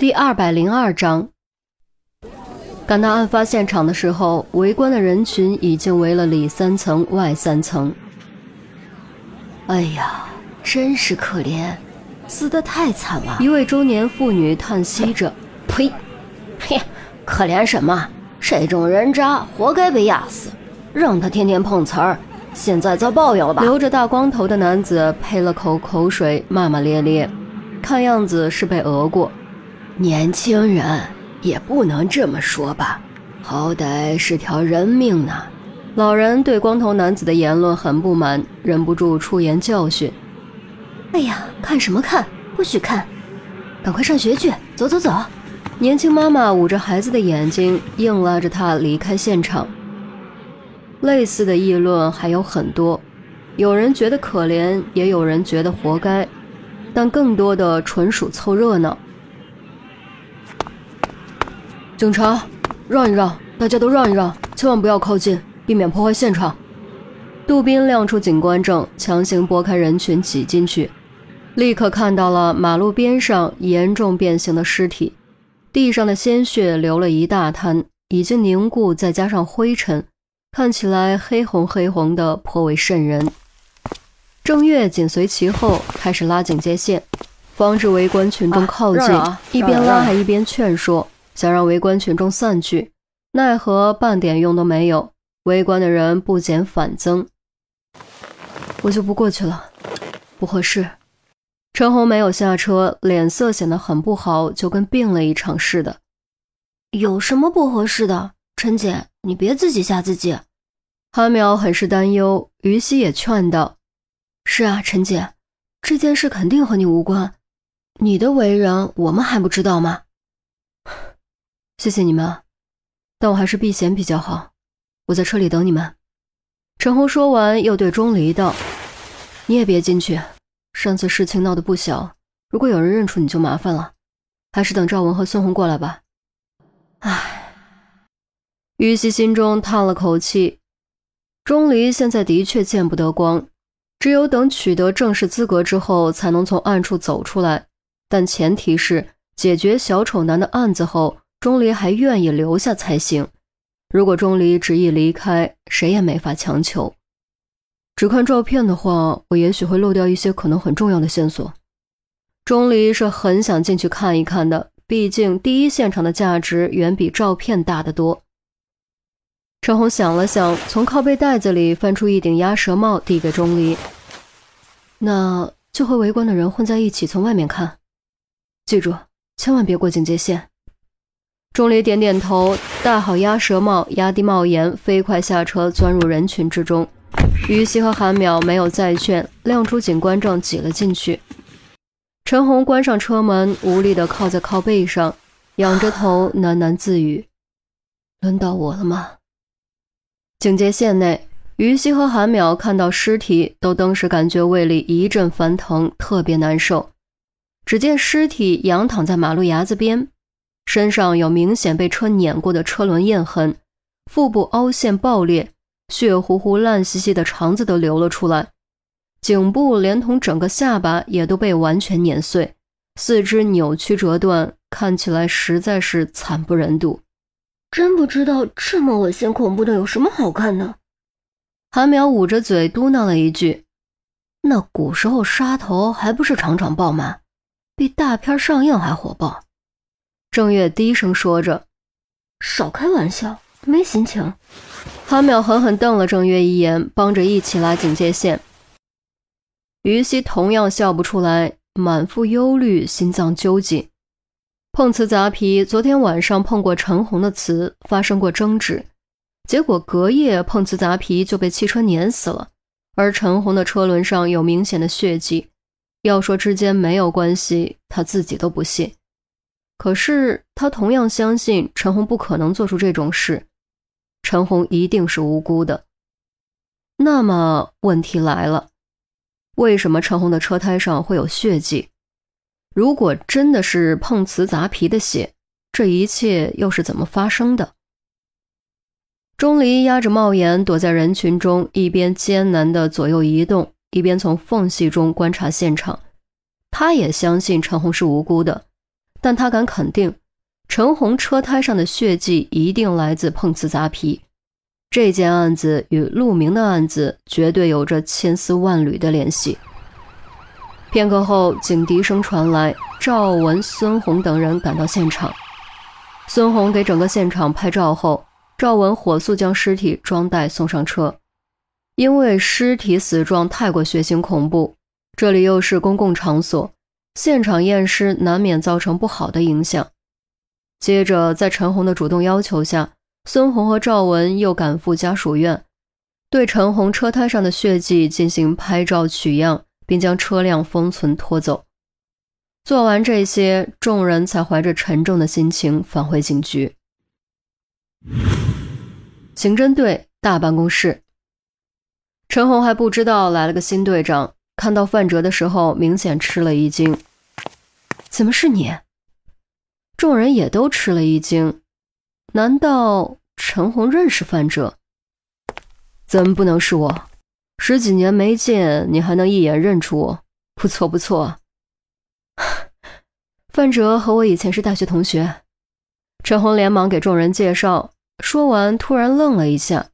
第二百零二章，赶到案发现场的时候，围观的人群已经围了里三层外三层。哎呀，真是可怜，死得太惨了！一位中年妇女叹息着：“呸，嘿，可怜什么？这种人渣活该被压死，让他天天碰瓷儿，现在遭报应了吧？”留着大光头的男子呸了口口水，骂骂咧咧，看样子是被讹过。年轻人也不能这么说吧，好歹是条人命呢。老人对光头男子的言论很不满，忍不住出言教训：“哎呀，看什么看？不许看！赶快上学去，走走走！”年轻妈妈捂着孩子的眼睛，硬拉着他离开现场。类似的议论还有很多，有人觉得可怜，也有人觉得活该，但更多的纯属凑热闹。警察，让一让，大家都让一让，千万不要靠近，避免破坏现场。杜宾亮出警官证，强行拨开人群挤进去，立刻看到了马路边上严重变形的尸体，地上的鲜血流了一大滩，已经凝固，再加上灰尘，看起来黑红黑红的，颇为瘆人。郑月紧随其后，开始拉警戒线，防止围观群众靠近，一边拉还一边劝说。想让围观群众散去，奈何半点用都没有。围观的人不减反增。我就不过去了，不合适。陈红没有下车，脸色显得很不好，就跟病了一场似的。有什么不合适的？陈姐，你别自己吓自己。韩淼很是担忧，于西也劝道：“是啊，陈姐，这件事肯定和你无关。你的为人，我们还不知道吗？”谢谢你们，但我还是避嫌比较好。我在车里等你们。陈红说完，又对钟离道：“你也别进去，上次事情闹得不小，如果有人认出你就麻烦了。还是等赵文和孙红过来吧。”唉，于西心中叹了口气。钟离现在的确见不得光，只有等取得正式资格之后，才能从暗处走出来。但前提是解决小丑男的案子后。钟离还愿意留下才行。如果钟离执意离开，谁也没法强求。只看照片的话，我也许会漏掉一些可能很重要的线索。钟离是很想进去看一看的，毕竟第一现场的价值远比照片大得多。陈红想了想，从靠背袋子里翻出一顶鸭舌帽，递给钟离：“那就和围观的人混在一起，从外面看。记住，千万别过警戒线。”钟离点点头，戴好鸭舌帽，压低帽檐，飞快下车，钻入人群之中。于西和韩淼没有再劝，亮出警官证，挤了进去。陈红关上车门，无力地靠在靠背上，仰着头喃喃自语：“轮到我了吗？”警戒线内，于西和韩淼看到尸体，都登时感觉胃里一阵翻腾，特别难受。只见尸体仰躺在马路牙子边。身上有明显被车碾过的车轮印痕，腹部凹陷爆裂，血糊糊、烂兮兮的肠子都流了出来，颈部连同整个下巴也都被完全碾碎，四肢扭曲折断，看起来实在是惨不忍睹。真不知道这么恶心恐怖的有什么好看的。韩淼捂着嘴嘟囔了一句：“那古时候杀头还不是场场爆满，比大片上映还火爆。”郑月低声说着：“少开玩笑，没心情。”韩淼狠狠瞪了郑月一眼，帮着一起拉警戒线。于西同样笑不出来，满腹忧虑，心脏揪紧。碰瓷杂皮，昨天晚上碰过陈红的瓷，发生过争执，结果隔夜碰瓷杂皮就被汽车碾死了，而陈红的车轮上有明显的血迹。要说之间没有关系，他自己都不信。可是他同样相信陈红不可能做出这种事，陈红一定是无辜的。那么问题来了，为什么陈红的车胎上会有血迹？如果真的是碰瓷砸皮的血，这一切又是怎么发生的？钟离压着帽檐躲在人群中，一边艰难地左右移动，一边从缝隙中观察现场。他也相信陈红是无辜的。但他敢肯定，陈红车胎上的血迹一定来自碰瓷砸皮。这件案子与陆明的案子绝对有着千丝万缕的联系。片刻后，警笛声传来，赵文、孙红等人赶到现场。孙红给整个现场拍照后，赵文火速将尸体装袋送上车。因为尸体死状太过血腥恐怖，这里又是公共场所，现场验尸难免造成不好的影响。接着，在陈红的主动要求下，孙红和赵文又赶赴家属院，对陈红车胎上的血迹进行拍照取样。并将车辆封存拖走。做完这些，众人才怀着沉重的心情返回警局。刑侦队大办公室，陈红还不知道来了个新队长，看到范哲的时候，明显吃了一惊。怎么是你？众人也都吃了一惊。难道陈红认识范哲？怎么不能是我？十几年没见，你还能一眼认出我？不错不错。范哲和我以前是大学同学。陈红连忙给众人介绍，说完突然愣了一下：“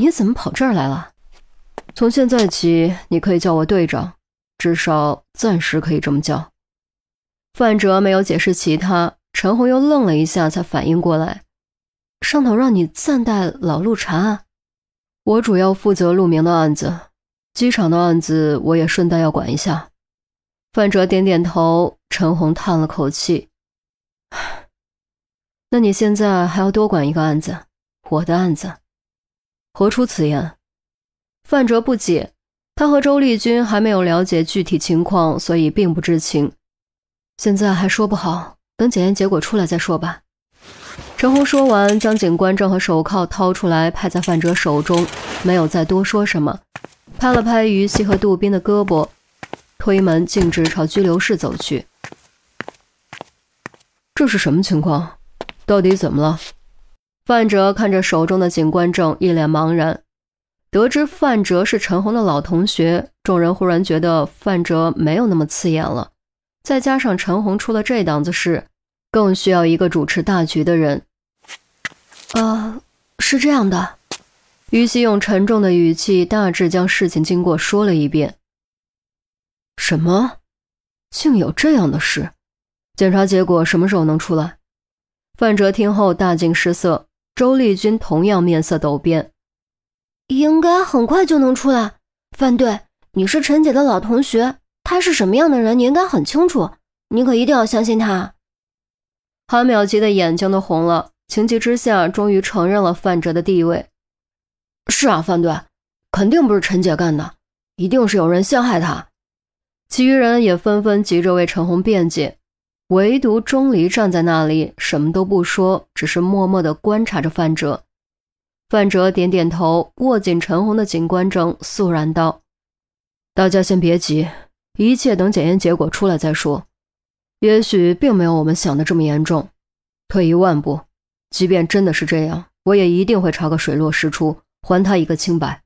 你怎么跑这儿来了？”从现在起，你可以叫我队长，至少暂时可以这么叫。范哲没有解释其他，陈红又愣了一下，才反应过来：“上头让你暂代老陆查案。”我主要负责陆明的案子，机场的案子我也顺带要管一下。范哲点点头，陈红叹了口气：“ 那你现在还要多管一个案子，我的案子。何出此言？”范哲不解，他和周丽君还没有了解具体情况，所以并不知情。现在还说不好，等检验结果出来再说吧。陈红说完，将警官证和手铐掏出来，拍在范哲手中，没有再多说什么，拍了拍于西和杜宾的胳膊，推门径直朝拘留室走去。这是什么情况？到底怎么了？范哲看着手中的警官证，一脸茫然。得知范哲是陈红的老同学，众人忽然觉得范哲没有那么刺眼了。再加上陈红出了这档子事。更需要一个主持大局的人。啊，是这样的。于西用沉重的语气大致将事情经过说了一遍。什么？竟有这样的事？检查结果什么时候能出来？范哲听后大惊失色，周丽君同样面色陡变。应该很快就能出来。范队，你是陈姐的老同学，她是什么样的人，你应该很清楚。你可一定要相信她。韩淼急得眼睛都红了，情急之下，终于承认了范哲的地位。是啊，范队，肯定不是陈姐干的，一定是有人陷害她。其余人也纷纷急着为陈红辩解，唯独钟离站在那里，什么都不说，只是默默地观察着范哲。范哲点点头，握紧陈红的警官证，肃然道：“大家先别急，一切等检验结果出来再说。”也许并没有我们想的这么严重。退一万步，即便真的是这样，我也一定会查个水落石出，还他一个清白。